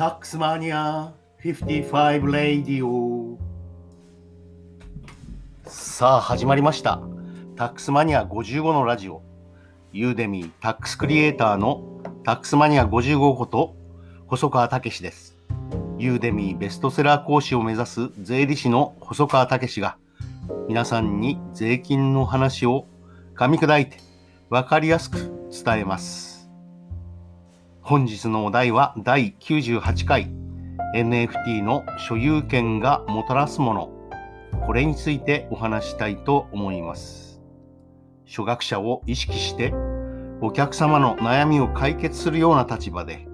タックスマニア55レイディオさあ始まりました。タックスマニア55のラジオ。 Udemy タックスクリエイターのタックスマニア55こと細川武です。 Udemy ベストセラー講師を目指す税理士の細川武が皆さんに税金の話を噛み砕いて分かりやすく伝えます。本日のお題は第98回。NFT の所有権がもたらすもの。これについてお話したいと思います。初学者を意識してお客様の悩みを解決するような立場で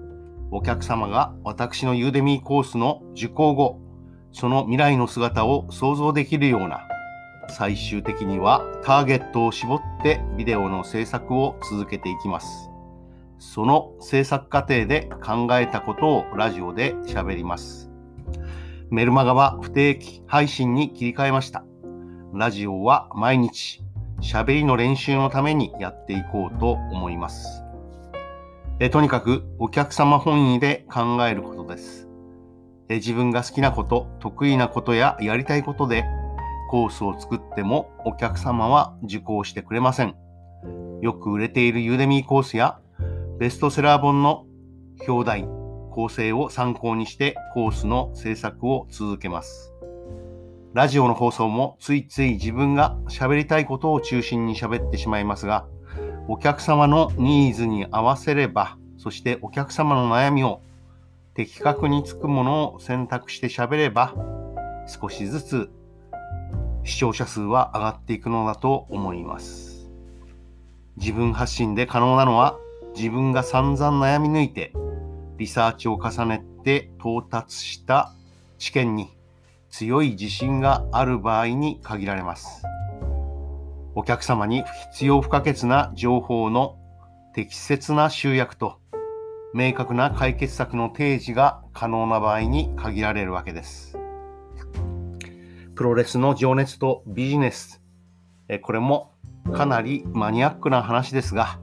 お客様が私のユーデミーコースの受講後その未来の姿を想像できるような最終的にはターゲットを絞ってビデオの制作を続けていきます。その制作過程で考えたことをラジオで喋ります。メルマガは不定期配信に切り替えました。ラジオは毎日喋りの練習のためにやっていこうと思います。えとにかくお客様本位で考えることです。え自分が好きなこと、得意なことややりたいことでコースを作ってもお客様は受講してくれません。よく売れているユーデミーコースやベストセラー本の表題、構成を参考にしてコースの制作を続けます。ラジオの放送もついつい自分が喋りたいことを中心に喋ってしまいますが、お客様のニーズに合わせれば、そしてお客様の悩みを的確につくものを選択して喋れば、少しずつ視聴者数は上がっていくのだと思います。自分発信で可能なのは自分が散々悩み抜いてリサーチを重ねて到達した知見に強い自信がある場合に限られます。お客様に必要不可欠な情報の適切な集約と明確な解決策の提示が可能な場合に限られるわけです。プロレスの情熱とビジネス。これもかなりマニアックな話ですが、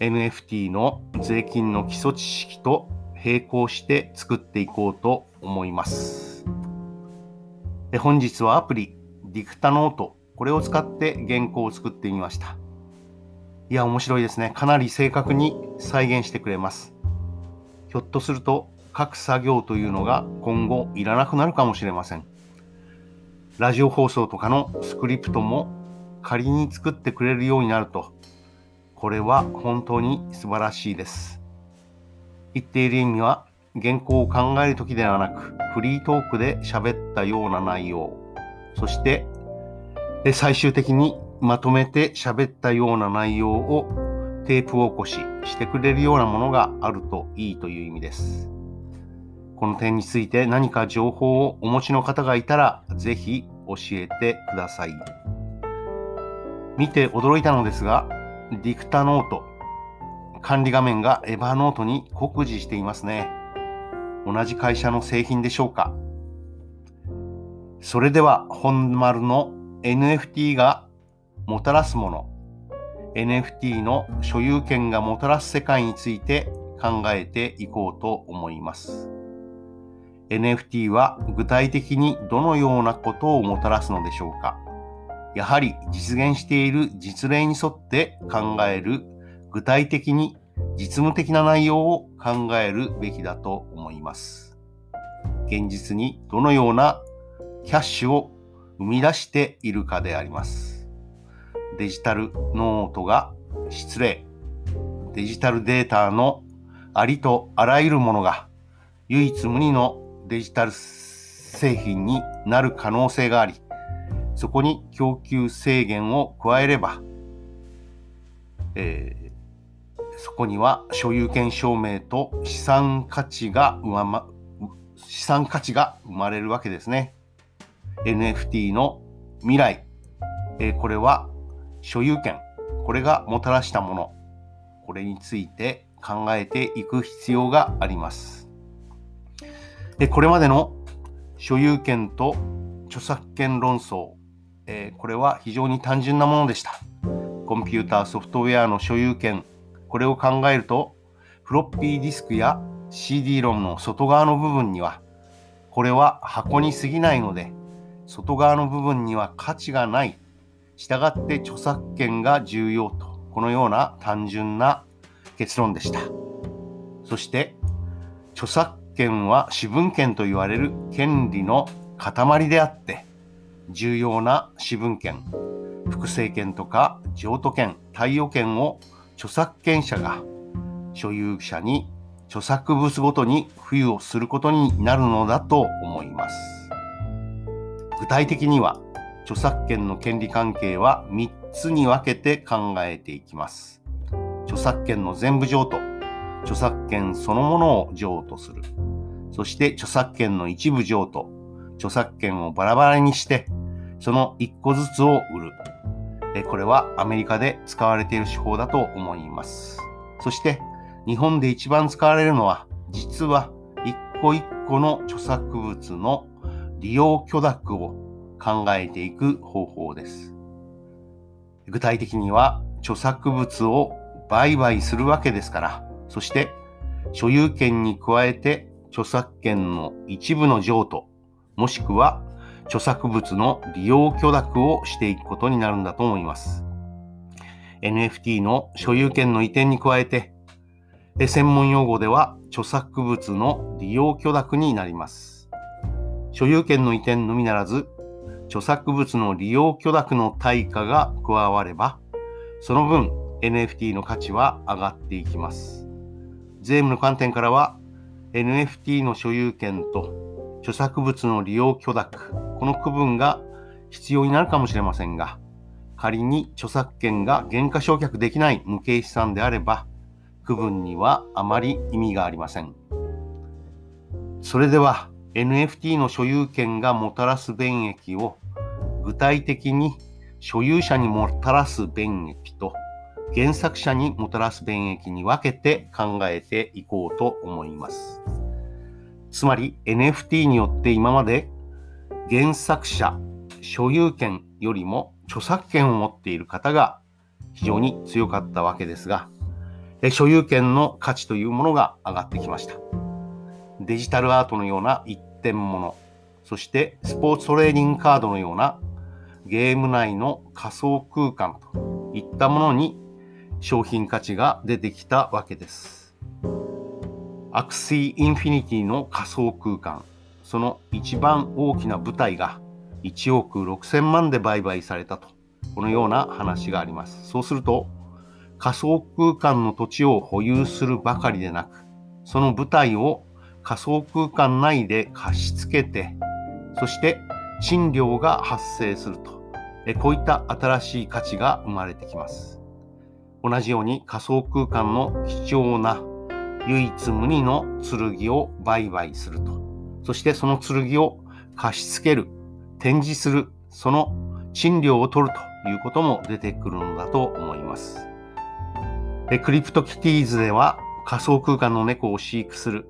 NFT の税金の基礎知識と並行して作っていこうと思います。本日はアプリ、ディクタノート、これを使って原稿を作ってみました。いや、面白いですね。かなり正確に再現してくれます。ひょっとすると、各作業というのが今後いらなくなるかもしれません。ラジオ放送とかのスクリプトも仮に作ってくれるようになると、これは本当に素晴らしいです。言っている意味は、原稿を考える時ではなく、フリートークで喋ったような内容、そして最終的にまとめて喋ったような内容をテープ起こししてくれるようなものがあるといいという意味です。この点について何か情報をお持ちの方がいたら、ぜひ教えてください。見て驚いたのですが、ディクタノート、管理画面がエヴァノートに酷似していますね。同じ会社の製品でしょうか。それでは本丸の NFT がもたらすもの、NFT の所有権がもたらす世界について考えていこうと思います。NFT は具体的にどのようなことをもたらすのでしょうかやはり実現している実例に沿って考える具体的に実務的な内容を考えるべきだと思います。現実にどのようなキャッシュを生み出しているかであります。デジタルノートが失礼。デジタルデータのありとあらゆるものが唯一無二のデジタル製品になる可能性があり、そこに供給制限を加えれば、えー、そこには所有権証明と資産価値が上ま、資産価値が生まれるわけですね。NFT の未来、えー、これは所有権、これがもたらしたもの、これについて考えていく必要があります。でこれまでの所有権と著作権論争、えー、これは非常に単純なものでした。コンピューターソフトウェアの所有権、これを考えると、フロッピーディスクや CD ロムの外側の部分には、これは箱に過ぎないので、外側の部分には価値がない。従って著作権が重要と、このような単純な結論でした。そして、著作権は私文権と言われる権利の塊であって、重要な私文権、複製権とか譲渡権、貸与権を著作権者が所有者に著作物ごとに付与をすることになるのだと思います。具体的には、著作権の権利関係は3つに分けて考えていきます。著作権の全部譲渡、著作権そのものを譲渡する。そして著作権の一部譲渡、著作権をバラバラにして、その1個ずつを売る。これはアメリカで使われている手法だと思います。そして日本で一番使われるのは実は一個一個の著作物の利用許諾を考えていく方法です。具体的には著作物を売買するわけですから、そして所有権に加えて著作権の一部の譲渡、もしくは著作物の利用許諾をしていくことになるんだと思います。NFT の所有権の移転に加えて、専門用語では著作物の利用許諾になります。所有権の移転のみならず、著作物の利用許諾の対価が加われば、その分 NFT の価値は上がっていきます。税務の観点からは、NFT の所有権と著作物の利用許諾、この区分が必要になるかもしれませんが、仮に著作権が原価償却できない無形資産であれば、区分にはあまり意味がありません。それでは NFT の所有権がもたらす便益を具体的に所有者にもたらす便益と原作者にもたらす便益に分けて考えていこうと思います。つまり NFT によって今まで原作者、所有権よりも著作権を持っている方が非常に強かったわけですが、所有権の価値というものが上がってきました。デジタルアートのような一点物、そしてスポーツトレーディングカードのようなゲーム内の仮想空間といったものに商品価値が出てきたわけです。 Axie Infinity の仮想空間、その一番大きな舞台が1億6000万で売買されたと、このような話があります。そうすると、仮想空間の土地を保有するばかりでなく、その舞台を仮想空間内で貸し付けて、そして賃料が発生すると、こういった新しい価値が生まれてきます。同じように仮想空間の貴重な唯一無二の剣を売買すると、そしてその剣を貸し付ける、展示する、その賃料を取るということも出てくるのだと思います。クリプトキティーズでは仮想空間の猫を飼育する。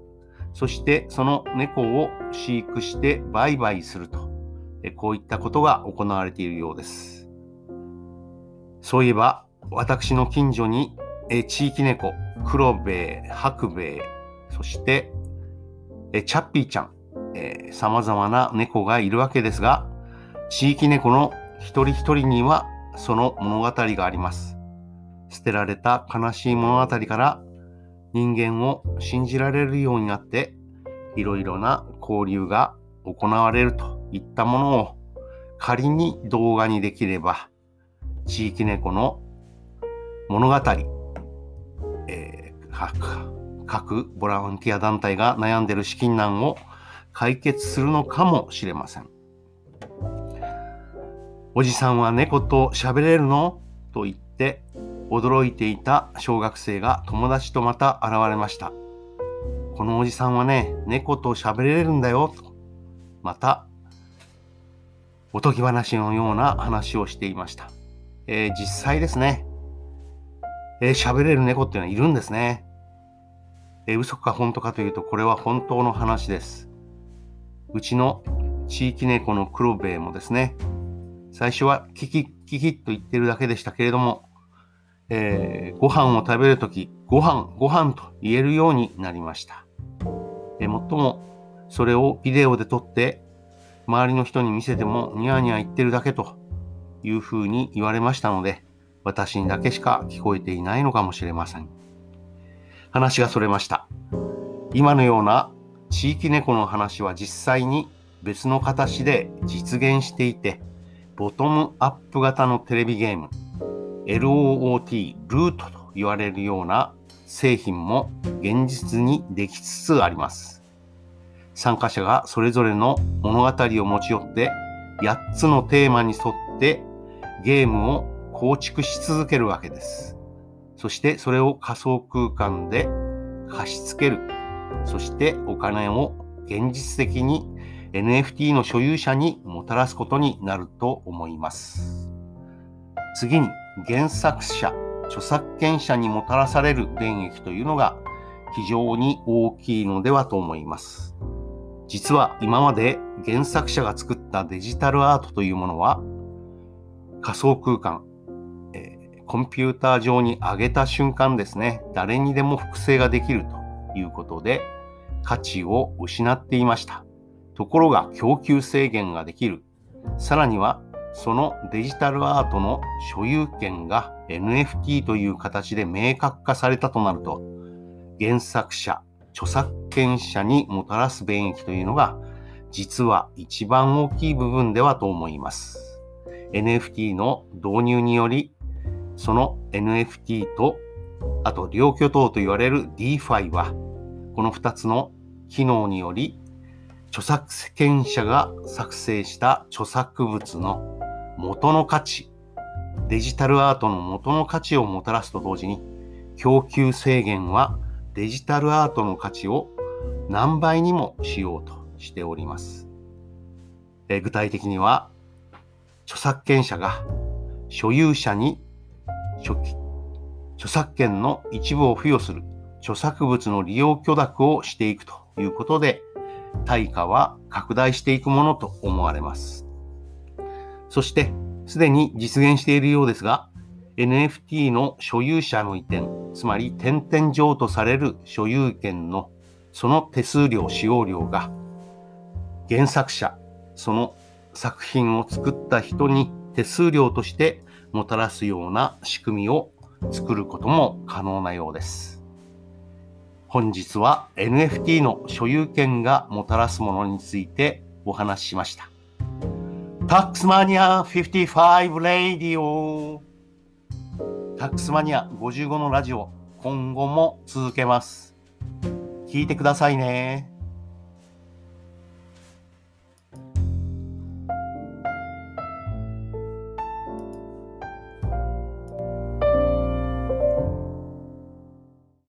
そしてその猫を飼育して売買すると。こういったことが行われているようです。そういえば私の近所にえ地域猫、黒兵衛、白兵衛、そしてえチャッピーちゃんえ、様々な猫がいるわけですが、地域猫の一人一人にはその物語があります。捨てられた悲しい物語から人間を信じられるようになっていろいろな交流が行われるといったものを仮に動画にできれば地域猫の物語、各各ボランティア団体が悩んでいる資金難を解決するのかもしれません。おじさんは猫と喋れるの？と言って驚いていた小学生が友達とまた現れました。このおじさんはね、猫と喋れるんだよ、と。また、おとぎ話のような話をしていました。えー、実際ですね、えー、喋れる猫っていうのはいるんですね。えー、嘘か本当かというと、これは本当の話です。うちの地域猫の黒兵衛もですね、最初はキキッキキッと言ってるだけでしたけれども、えー、ご飯を食べるとき、ご飯、ご飯と言えるようになりました。えもっともそれをビデオで撮って周りの人に見せてもニヤニヤ言ってるだけというふうに言われましたので私にだけしか聞こえていないのかもしれません。話がそれました。今のような地域猫の話は実際に別の形で実現していて、ボトムアップ型のテレビゲーム、LOOT、ルートと言われるような製品も現実にできつつあります。参加者がそれぞれの物語を持ち寄って8つのテーマに沿ってゲームを構築し続けるわけです。そしてそれを仮想空間で貸し付ける。そしてお金を現実的に NFT の所有者にもたらすことになると思います。次に原作者、著作権者にもたらされる電益というのが非常に大きいのではと思います。実は今まで原作者が作ったデジタルアートというものは仮想空間、コンピューター上に上げた瞬間ですね、誰にでも複製ができるということで価値を失っていました。ところが供給制限ができる。さらにはそのデジタルアートの所有権が NFT という形で明確化されたとなると、原作者、著作権者にもたらす便益というのが、実は一番大きい部分ではと思います。NFT の導入により、その NFT と、あと両巨頭と言われる DeFi は、この2つの機能により、著作権者が作成した著作物の元の価値、デジタルアートの元の価値をもたらすと同時に、供給制限はデジタルアートの価値を何倍にもしようとしております。え具体的には、著作権者が所有者に著作権の一部を付与する著作物の利用許諾をしていくということで、対価は拡大していくものと思われます。そして、すでに実現しているようですが、NFT の所有者の移転、つまり点々上とされる所有権のその手数料使用料が原作者、その作品を作った人に手数料としてもたらすような仕組みを作ることも可能なようです。本日は NFT の所有権がもたらすものについてお話ししました。タックスマニア55レディオタックスマニア55のラジオ今後も続けます。聞いてくださいね。